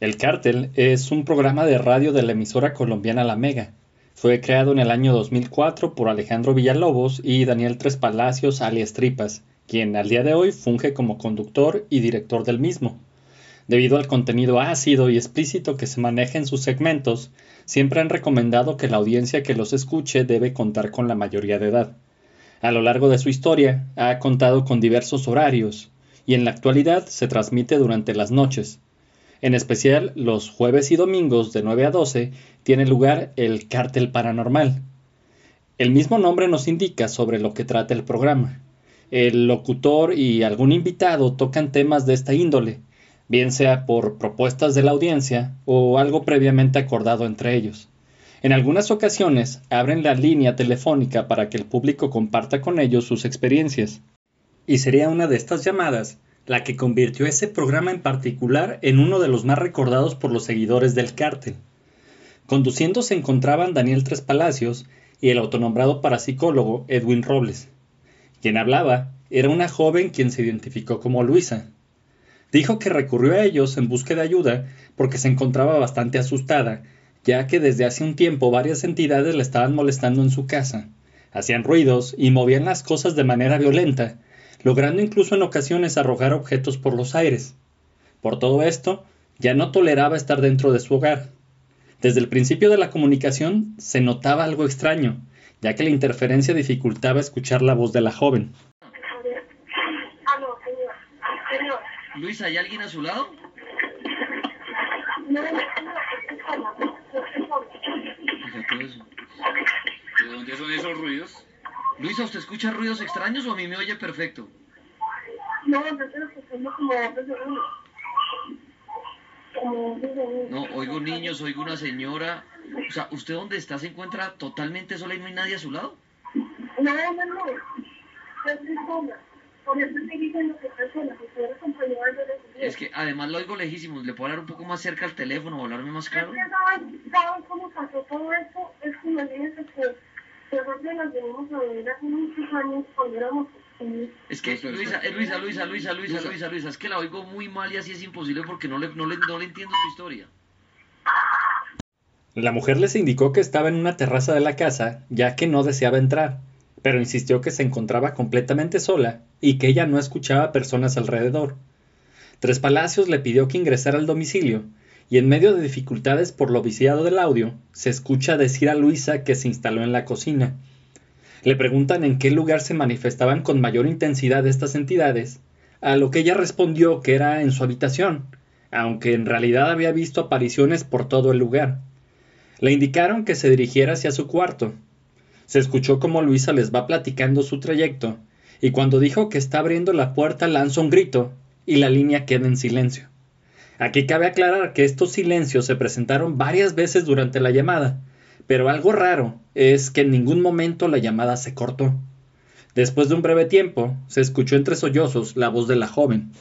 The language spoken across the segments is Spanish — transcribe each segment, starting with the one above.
El Cártel es un programa de radio de la emisora colombiana La Mega. Fue creado en el año 2004 por Alejandro Villalobos y Daniel Tres Palacios alias Tripas, quien al día de hoy funge como conductor y director del mismo. Debido al contenido ácido y explícito que se maneja en sus segmentos, siempre han recomendado que la audiencia que los escuche debe contar con la mayoría de edad. A lo largo de su historia, ha contado con diversos horarios, y en la actualidad se transmite durante las noches, en especial, los jueves y domingos de 9 a 12 tiene lugar el Cártel Paranormal. El mismo nombre nos indica sobre lo que trata el programa. El locutor y algún invitado tocan temas de esta índole, bien sea por propuestas de la audiencia o algo previamente acordado entre ellos. En algunas ocasiones abren la línea telefónica para que el público comparta con ellos sus experiencias. Y sería una de estas llamadas la que convirtió ese programa en particular en uno de los más recordados por los seguidores del cártel. Conduciendo se encontraban Daniel Tres Palacios y el autonombrado parapsicólogo Edwin Robles. Quien hablaba era una joven quien se identificó como Luisa. Dijo que recurrió a ellos en busca de ayuda porque se encontraba bastante asustada, ya que desde hace un tiempo varias entidades la estaban molestando en su casa. Hacían ruidos y movían las cosas de manera violenta, logrando incluso en ocasiones arrojar objetos por los aires. Por todo esto, ya no toleraba estar dentro de su hogar. Desde el principio de la comunicación se notaba algo extraño, ya que la interferencia dificultaba escuchar la voz de la joven. Luis, ¿hay alguien a su lado? ¿De dónde son esos ruidos? Luisa, ¿usted escucha ruidos extraños o a mí me oye perfecto? No, yo estoy escuchando como. Como. No, oigo niños, oigo una señora. O sea, ¿usted dónde está se encuentra totalmente sola y no hay nadie a su lado? No, no, no. Yo estoy sola. Por eso estoy diciendo que estoy sola, acompañada Es que además lo oigo lejísimo. ¿Le puedo hablar un poco más cerca al teléfono o hablarme más claro? ¿saben, ¿saben cómo pasó todo esto? Es que imagínense que nosotros nos venimos a vivir hace muchos años cuando éramos pequeños. Es que Luisa, eh, Luisa, Luisa, Luisa, Luisa, Luisa, Luisa, es que la oigo muy mal y así es imposible porque no le, no le, no le entiendo su historia. La mujer les indicó que estaba en una terraza de la casa, ya que no deseaba entrar, pero insistió que se encontraba completamente sola y que ella no escuchaba personas alrededor. Tres Palacios le pidió que ingresara al domicilio, y en medio de dificultades por lo viciado del audio, se escucha decir a Luisa que se instaló en la cocina. Le preguntan en qué lugar se manifestaban con mayor intensidad estas entidades, a lo que ella respondió que era en su habitación, aunque en realidad había visto apariciones por todo el lugar. Le indicaron que se dirigiera hacia su cuarto. Se escuchó como Luisa les va platicando su trayecto, y cuando dijo que está abriendo la puerta lanza un grito, y la línea queda en silencio. Aquí cabe aclarar que estos silencios se presentaron varias veces durante la llamada, pero algo raro es que en ningún momento la llamada se cortó. Después de un breve tiempo, se escuchó entre sollozos la voz de la joven.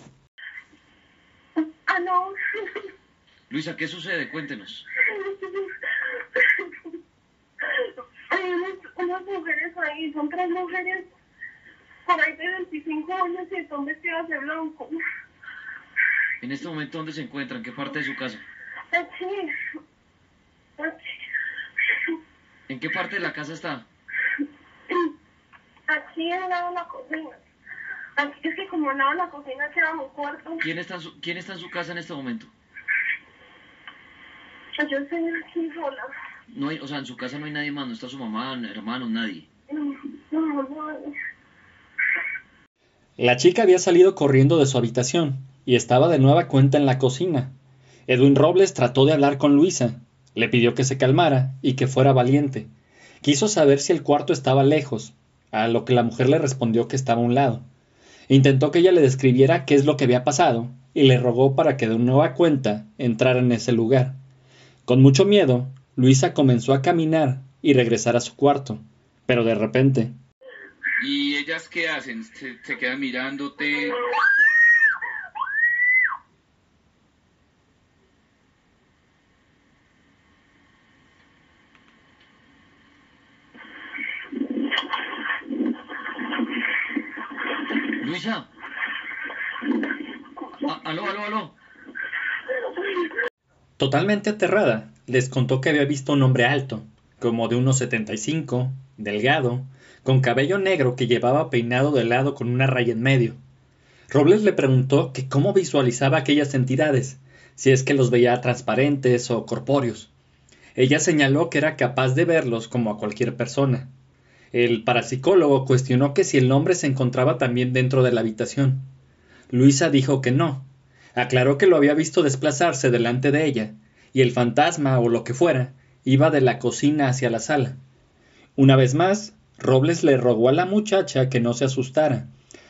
Ah, no. Luisa, ¿qué sucede? Cuéntenos. Hay unas, unas mujeres ahí, son tres mujeres por ahí de 25 años y están vestidas de blanco. En este momento, ¿dónde se encuentra? ¿En qué parte de su casa? Aquí. Aquí. ¿En qué parte de la casa está? Aquí al lado de la cocina. Aquí es que como al lado de la cocina queda mi cuarto. ¿Quién está, en su, ¿Quién está en su casa en este momento? Yo estoy aquí sola. No hay, o sea, en su casa no hay nadie más, no está su mamá, hermanos, nadie. No, no, no. La chica había salido corriendo de su habitación y estaba de nueva cuenta en la cocina. Edwin Robles trató de hablar con Luisa, le pidió que se calmara y que fuera valiente. Quiso saber si el cuarto estaba lejos, a lo que la mujer le respondió que estaba a un lado. Intentó que ella le describiera qué es lo que había pasado y le rogó para que de nueva cuenta entrara en ese lugar. Con mucho miedo, Luisa comenzó a caminar y regresar a su cuarto, pero de repente. ¿Y ellas qué hacen? ¿Se, se quedan mirándote? Luisa. A- aló, aló, aló. Totalmente aterrada, les contó que había visto un hombre alto, como de unos 75, delgado, con cabello negro que llevaba peinado de lado con una raya en medio. Robles le preguntó que cómo visualizaba aquellas entidades, si es que los veía transparentes o corpóreos. Ella señaló que era capaz de verlos como a cualquier persona. El parapsicólogo cuestionó que si el hombre se encontraba también dentro de la habitación. Luisa dijo que no. Aclaró que lo había visto desplazarse delante de ella, y el fantasma o lo que fuera iba de la cocina hacia la sala. Una vez más, Robles le rogó a la muchacha que no se asustara,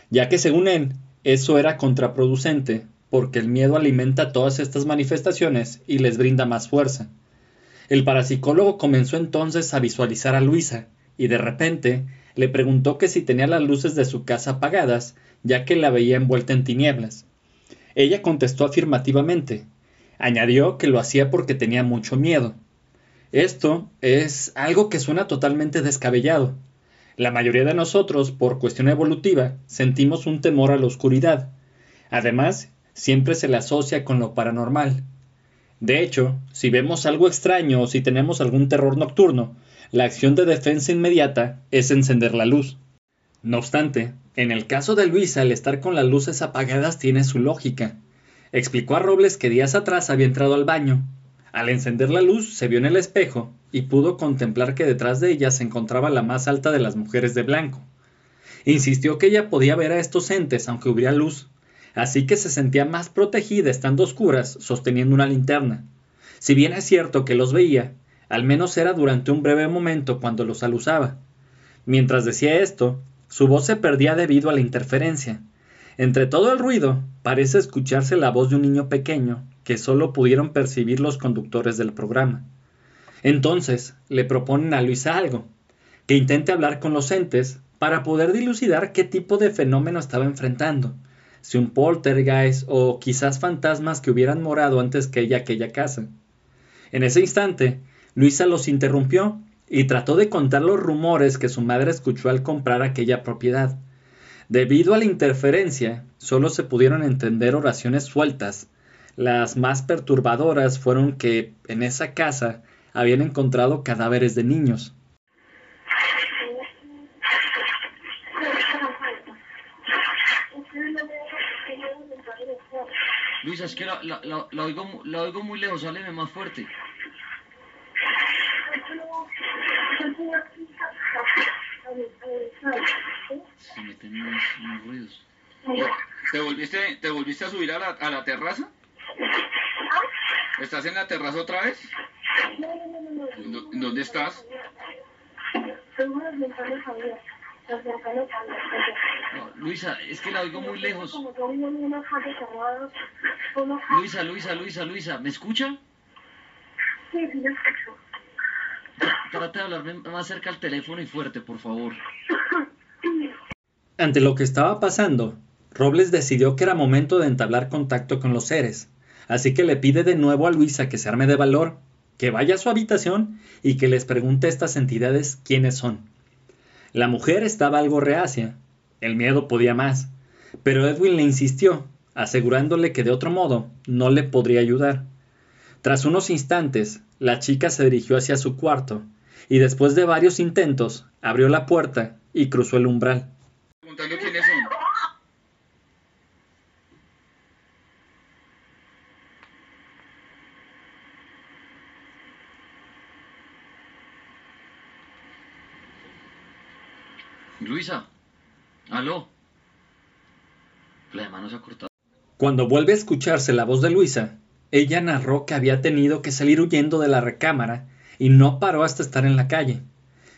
ya que según él, eso era contraproducente, porque el miedo alimenta todas estas manifestaciones y les brinda más fuerza. El parapsicólogo comenzó entonces a visualizar a Luisa, y de repente le preguntó que si tenía las luces de su casa apagadas, ya que la veía envuelta en tinieblas. Ella contestó afirmativamente. Añadió que lo hacía porque tenía mucho miedo. Esto es algo que suena totalmente descabellado, la mayoría de nosotros, por cuestión evolutiva, sentimos un temor a la oscuridad. Además, siempre se le asocia con lo paranormal. De hecho, si vemos algo extraño o si tenemos algún terror nocturno, la acción de defensa inmediata es encender la luz. No obstante, en el caso de Luisa, el estar con las luces apagadas tiene su lógica. Explicó a Robles que días atrás había entrado al baño. Al encender la luz, se vio en el espejo y pudo contemplar que detrás de ella se encontraba la más alta de las mujeres de blanco. Insistió que ella podía ver a estos entes aunque hubiera luz, así que se sentía más protegida estando oscuras sosteniendo una linterna. Si bien es cierto que los veía, al menos era durante un breve momento cuando los alusaba. Mientras decía esto, su voz se perdía debido a la interferencia. Entre todo el ruido, parece escucharse la voz de un niño pequeño que solo pudieron percibir los conductores del programa. Entonces le proponen a Luisa algo, que intente hablar con los entes para poder dilucidar qué tipo de fenómeno estaba enfrentando, si un poltergeist o quizás fantasmas que hubieran morado antes que ella aquella casa. En ese instante, Luisa los interrumpió y trató de contar los rumores que su madre escuchó al comprar aquella propiedad. Debido a la interferencia, solo se pudieron entender oraciones sueltas. Las más perturbadoras fueron que en esa casa habían encontrado cadáveres de niños. Luisa, es que la, la, la, oigo, la oigo muy lejos, hábleme más fuerte. Se meten unos, unos ruidos. ¿Te volviste, ¿Te volviste a subir a la, a la terraza? ¿Estás en la terraza otra vez? ¿Dónde estás? Luisa, es que la oigo muy lejos. Luisa, Luisa, Luisa, Luisa, ¿me escucha? Sí, sí, me escucho. Trata de hablarme más cerca al teléfono y fuerte, por favor. Ante lo que estaba pasando, Robles decidió que era momento de entablar contacto con los seres, así que le pide de nuevo a Luisa que se arme de valor que vaya a su habitación y que les pregunte a estas entidades quiénes son. La mujer estaba algo reacia, el miedo podía más, pero Edwin le insistió, asegurándole que de otro modo no le podría ayudar. Tras unos instantes, la chica se dirigió hacia su cuarto, y después de varios intentos, abrió la puerta y cruzó el umbral. quiénes son. Luisa, aló. La mano se ha cortado. Cuando vuelve a escucharse la voz de Luisa, ella narró que había tenido que salir huyendo de la recámara y no paró hasta estar en la calle.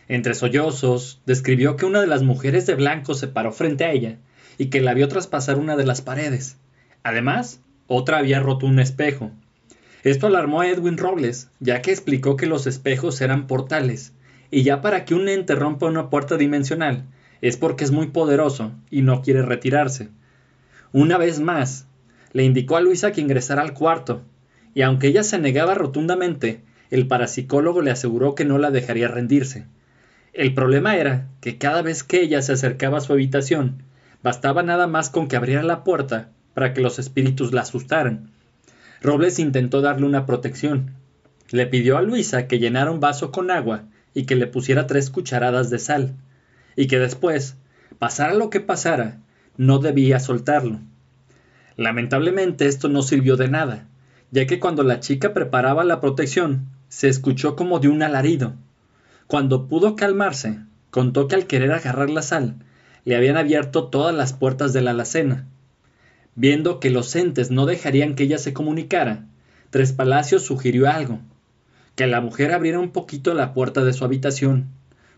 Entre sollozos, describió que una de las mujeres de blanco se paró frente a ella y que la vio traspasar una de las paredes. Además, otra había roto un espejo. Esto alarmó a Edwin Robles, ya que explicó que los espejos eran portales, y ya para que un ente rompa una puerta dimensional, es porque es muy poderoso y no quiere retirarse. Una vez más, le indicó a Luisa que ingresara al cuarto, y aunque ella se negaba rotundamente, el parapsicólogo le aseguró que no la dejaría rendirse. El problema era que cada vez que ella se acercaba a su habitación, bastaba nada más con que abriera la puerta para que los espíritus la asustaran. Robles intentó darle una protección. Le pidió a Luisa que llenara un vaso con agua y que le pusiera tres cucharadas de sal, y que después, pasara lo que pasara, no debía soltarlo. Lamentablemente esto no sirvió de nada, ya que cuando la chica preparaba la protección, se escuchó como de un alarido. Cuando pudo calmarse, contó que al querer agarrar la sal, le habían abierto todas las puertas de la alacena. Viendo que los entes no dejarían que ella se comunicara, Tres Palacios sugirió algo, que la mujer abriera un poquito la puerta de su habitación,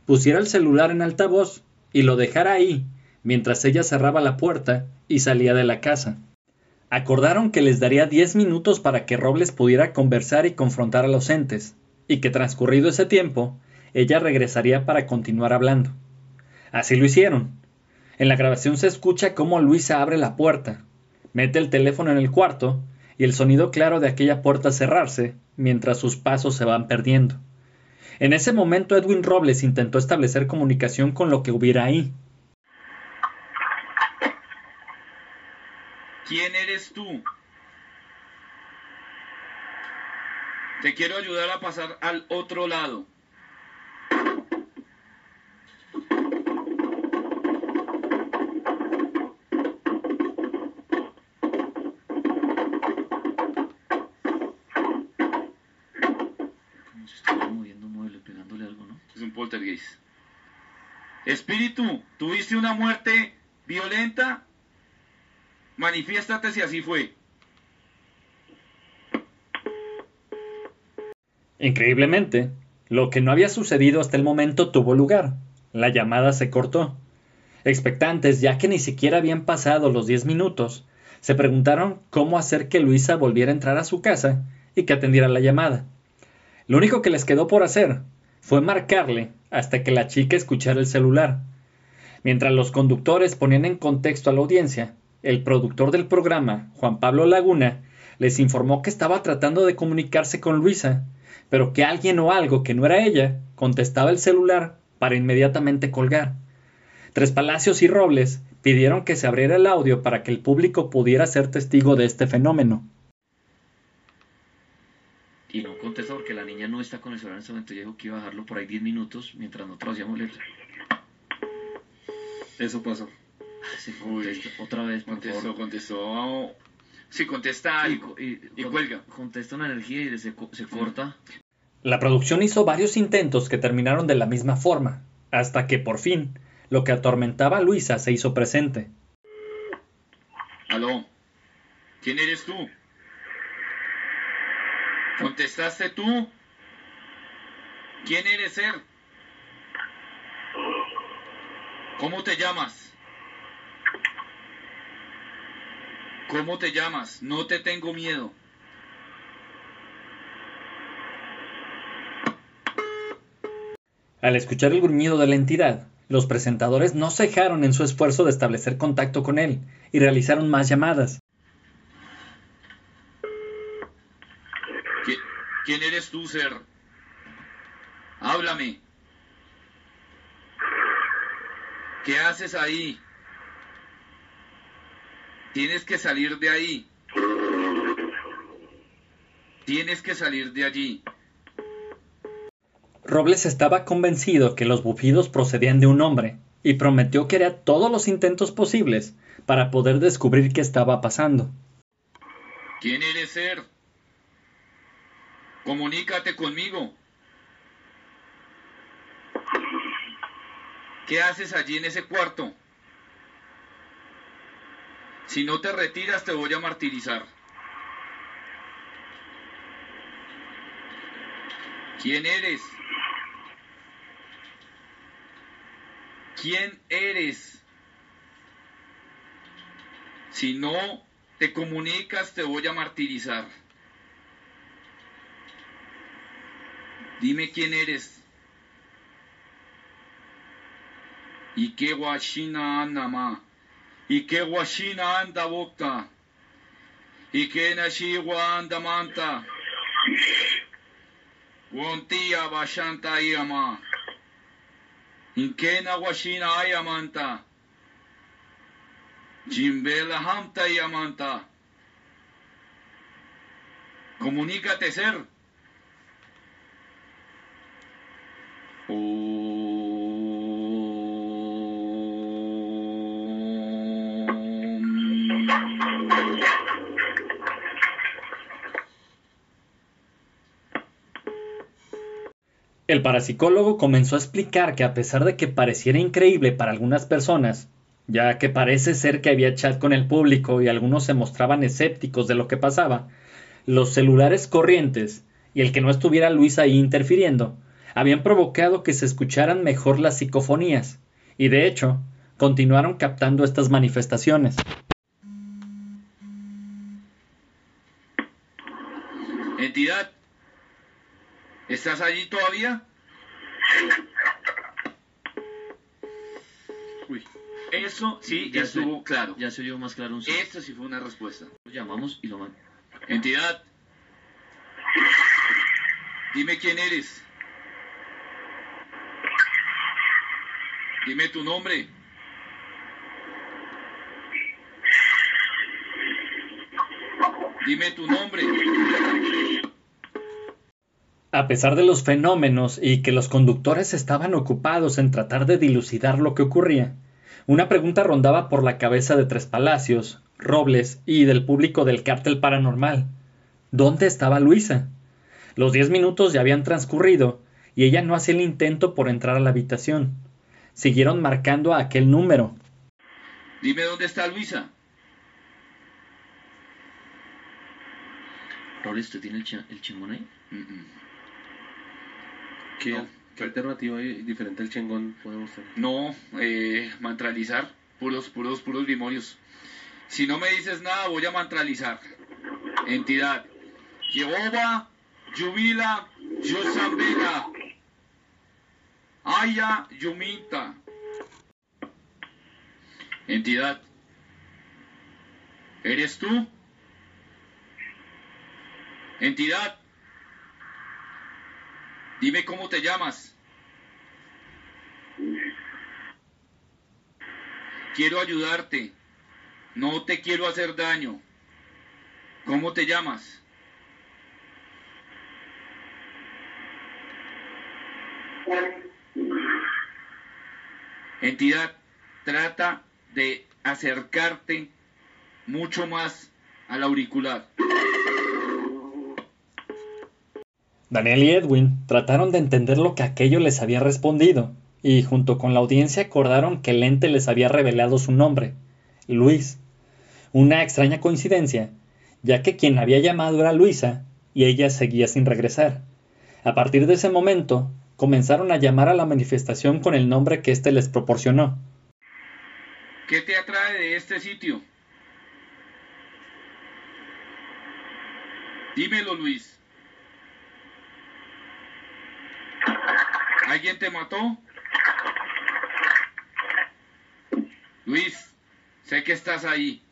pusiera el celular en altavoz y lo dejara ahí, mientras ella cerraba la puerta y salía de la casa. Acordaron que les daría diez minutos para que Robles pudiera conversar y confrontar a los entes, y que transcurrido ese tiempo, ella regresaría para continuar hablando. Así lo hicieron. En la grabación se escucha cómo Luisa abre la puerta, mete el teléfono en el cuarto y el sonido claro de aquella puerta cerrarse mientras sus pasos se van perdiendo. En ese momento Edwin Robles intentó establecer comunicación con lo que hubiera ahí, ¿Quién eres tú? Te quiero ayudar a pasar al otro lado. Es un poltergeist. Espíritu, ¿tuviste una muerte violenta? Manifiéstate si así fue. Increíblemente, lo que no había sucedido hasta el momento tuvo lugar. La llamada se cortó. Expectantes, ya que ni siquiera habían pasado los diez minutos, se preguntaron cómo hacer que Luisa volviera a entrar a su casa y que atendiera la llamada. Lo único que les quedó por hacer fue marcarle hasta que la chica escuchara el celular. Mientras los conductores ponían en contexto a la audiencia, el productor del programa, Juan Pablo Laguna, les informó que estaba tratando de comunicarse con Luisa, pero que alguien o algo que no era ella contestaba el celular para inmediatamente colgar. Tres Palacios y Robles pidieron que se abriera el audio para que el público pudiera ser testigo de este fenómeno. Y no contesta porque la niña no está con el celular en ese momento. Ella dijo que iba a dejarlo por ahí 10 minutos mientras nosotros hacíamos leer. Eso pasó. Se contesta otra vez, por Contestó, favor. contestó. Sí, contesta Y, algo. y- Y con- cuelga. Contesta una energía y se, se corta. La producción hizo varios intentos que terminaron de la misma forma, hasta que por fin lo que atormentaba a Luisa se hizo presente. Aló. ¿Quién eres tú? ¿Contestaste tú? ¿Quién eres ser? ¿Cómo te llamas? ¿Cómo te llamas? No te tengo miedo. Al escuchar el gruñido de la entidad, los presentadores no cejaron en su esfuerzo de establecer contacto con él y realizaron más llamadas. ¿Qui- ¿Quién eres tú, ser? Háblame. ¿Qué haces ahí? Tienes que salir de ahí. Tienes que salir de allí. Robles estaba convencido que los bufidos procedían de un hombre y prometió que haría todos los intentos posibles para poder descubrir qué estaba pasando. ¿Quién eres ser? Comunícate conmigo. ¿Qué haces allí en ese cuarto? Si no te retiras te voy a martirizar. ¿Quién eres? ¿Quién eres? Si no te comunicas, te voy a martirizar. Dime quién eres. ¿Y qué guachina anda ma? ¿Y qué guachina anda boca? ¿Y qué nashigua anda manta? Guantía bashanta yama. ¿Y qué na guachina ayamanta? Jimbela hamta yamanta. Comunícate, ser. El parapsicólogo comenzó a explicar que a pesar de que pareciera increíble para algunas personas, ya que parece ser que había chat con el público y algunos se mostraban escépticos de lo que pasaba, los celulares corrientes y el que no estuviera Luis ahí interfiriendo, habían provocado que se escucharan mejor las psicofonías, y de hecho, continuaron captando estas manifestaciones. Entidad, ¿estás allí todavía? Uy, eso sí Ya estuvo claro. Ya se oyó más claro un sí. Esto sí fue una respuesta. Lo llamamos y lo man- Entidad, dime quién eres. Dime tu nombre. Dime tu nombre. A pesar de los fenómenos y que los conductores estaban ocupados en tratar de dilucidar lo que ocurría, una pregunta rondaba por la cabeza de Tres Palacios, Robles y del público del cártel paranormal. ¿Dónde estaba Luisa? Los diez minutos ya habían transcurrido y ella no hacía el intento por entrar a la habitación. Siguieron marcando a aquel número. Dime dónde está Luisa. Robles, ¿usted tiene el, chingón ahí? ¿Qué, No. qué alternativa hay diferente al chengón podemos tener? No, eh, mantralizar. Puros, puros, puros grimorios. Si no me dices nada, voy a mantralizar. Entidad. Jehová, Yubila, Yosambela. Aya, Yumita. Entidad. ¿Eres tú? Entidad. Dime cómo te llamas. Quiero ayudarte. No te quiero hacer daño. ¿Cómo te llamas? Entidad, trata de acercarte mucho más al auricular. Daniel y Edwin trataron de entender lo que aquello les había respondido, y junto con la audiencia acordaron que el ente les había revelado su nombre, Luis. Una extraña coincidencia, ya que quien había llamado era Luisa, y ella seguía sin regresar. A partir de ese momento, comenzaron a llamar a la manifestación con el nombre que éste les proporcionó. ¿Qué te atrae de este sitio? Dímelo, Luis. ¿Alguien te mató? Luis, sé que estás ahí.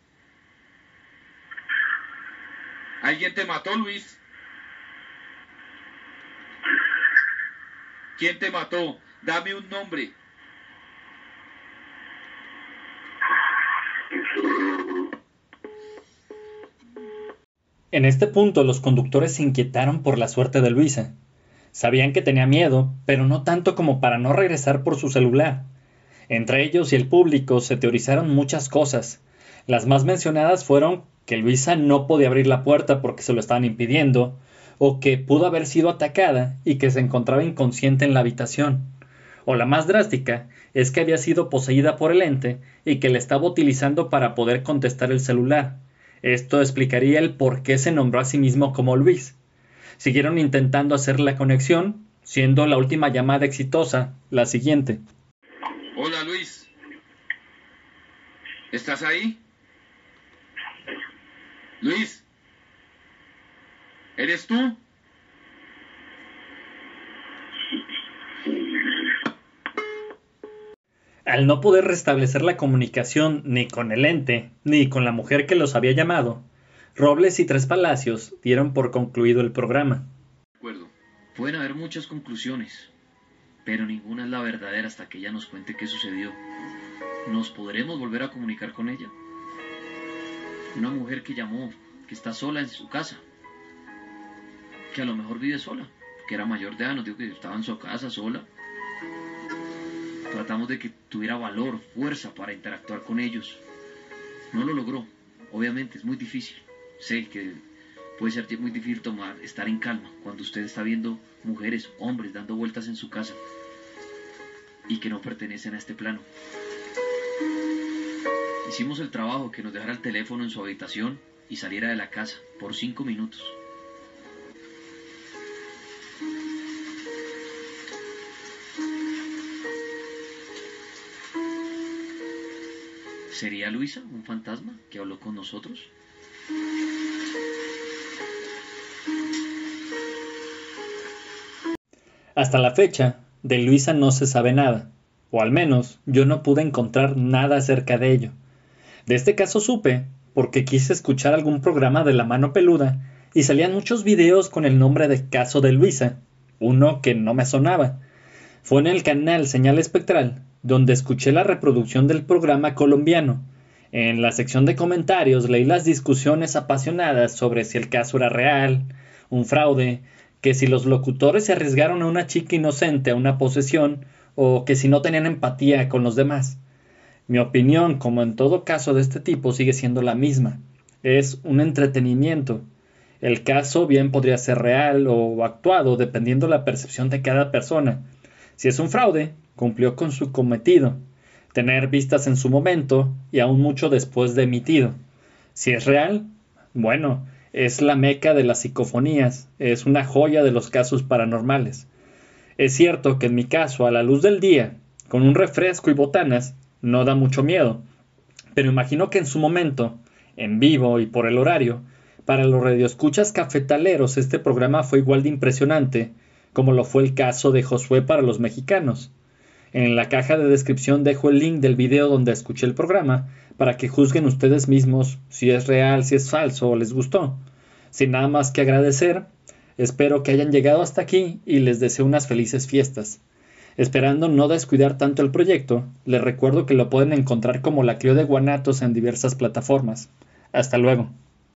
¿Alguien te mató, Luis? ¿Quién te mató? Dame un nombre. En este punto los conductores se inquietaron por la suerte de Luisa. Sabían que tenía miedo, pero no tanto como para no regresar por su celular. Entre ellos y el público se teorizaron muchas cosas. Las más mencionadas fueron que Luisa no podía abrir la puerta porque se lo estaban impidiendo, o que pudo haber sido atacada y que se encontraba inconsciente en la habitación. O la más drástica es que había sido poseída por el ente y que le estaba utilizando para poder contestar el celular. Esto explicaría el por qué se nombró a sí mismo como Luis. Siguieron intentando hacer la conexión, siendo la última llamada exitosa la siguiente. Hola, Luis. ¿Estás ahí? Luis. ¿Eres tú? Al no poder restablecer la comunicación ni con el ente, ni con la mujer que los había llamado, Robles y Tres Palacios dieron por concluido el programa. De acuerdo. Pueden haber muchas conclusiones, pero ninguna es la verdadera hasta que ella nos cuente qué sucedió. ¿Nos podremos volver a comunicar con ella? Una mujer que llamó, que está sola en su casa. que a lo mejor vive sola, que era mayor de edad, nos dijo que estaba en su casa sola. Tratamos de que tuviera valor, fuerza para interactuar con ellos. No lo logró, obviamente es muy difícil. Sé que puede ser muy difícil tomar, estar en calma cuando usted está viendo mujeres, hombres dando vueltas en su casa y que no pertenecen a este plano. Hicimos el trabajo que nos dejara el teléfono en su habitación y saliera de la casa por cinco minutos. ¿Sería Luisa un fantasma que habló con nosotros? Hasta la fecha, de Luisa no se sabe nada, o al menos yo no pude encontrar nada acerca de ello. De este caso supe porque quise escuchar algún programa de la mano peluda y salían muchos videos con el nombre de caso de Luisa, uno que no me sonaba. Fue en el canal Señal Espectral donde escuché la reproducción del programa colombiano. En la sección de comentarios leí las discusiones apasionadas sobre si el caso era real, un fraude, que si los locutores se arriesgaron a una chica inocente a una posesión o que si no tenían empatía con los demás. Mi opinión, como en todo caso de este tipo, sigue siendo la misma. Es un entretenimiento. El caso bien podría ser real o actuado dependiendo la percepción de cada persona. Si es un fraude, cumplió con su cometido, tener vistas en su momento y aún mucho después de emitido. Si es real, bueno, es la meca de las psicofonías, es una joya de los casos paranormales. Es cierto que en mi caso, a la luz del día, con un refresco y botanas, no da mucho miedo, pero imagino que en su momento, en vivo y por el horario, para los radioescuchas cafetaleros este programa fue igual de impresionante como lo fue el caso de Josué para los mexicanos. En la caja de descripción dejo el link del video donde escuché el programa para que juzguen ustedes mismos si es real, si es falso o les gustó. Sin nada más que agradecer, espero que hayan llegado hasta aquí y les deseo unas felices fiestas. Esperando no descuidar tanto el proyecto, les recuerdo que lo pueden encontrar como la Crio de Guanatos en diversas plataformas. Hasta luego.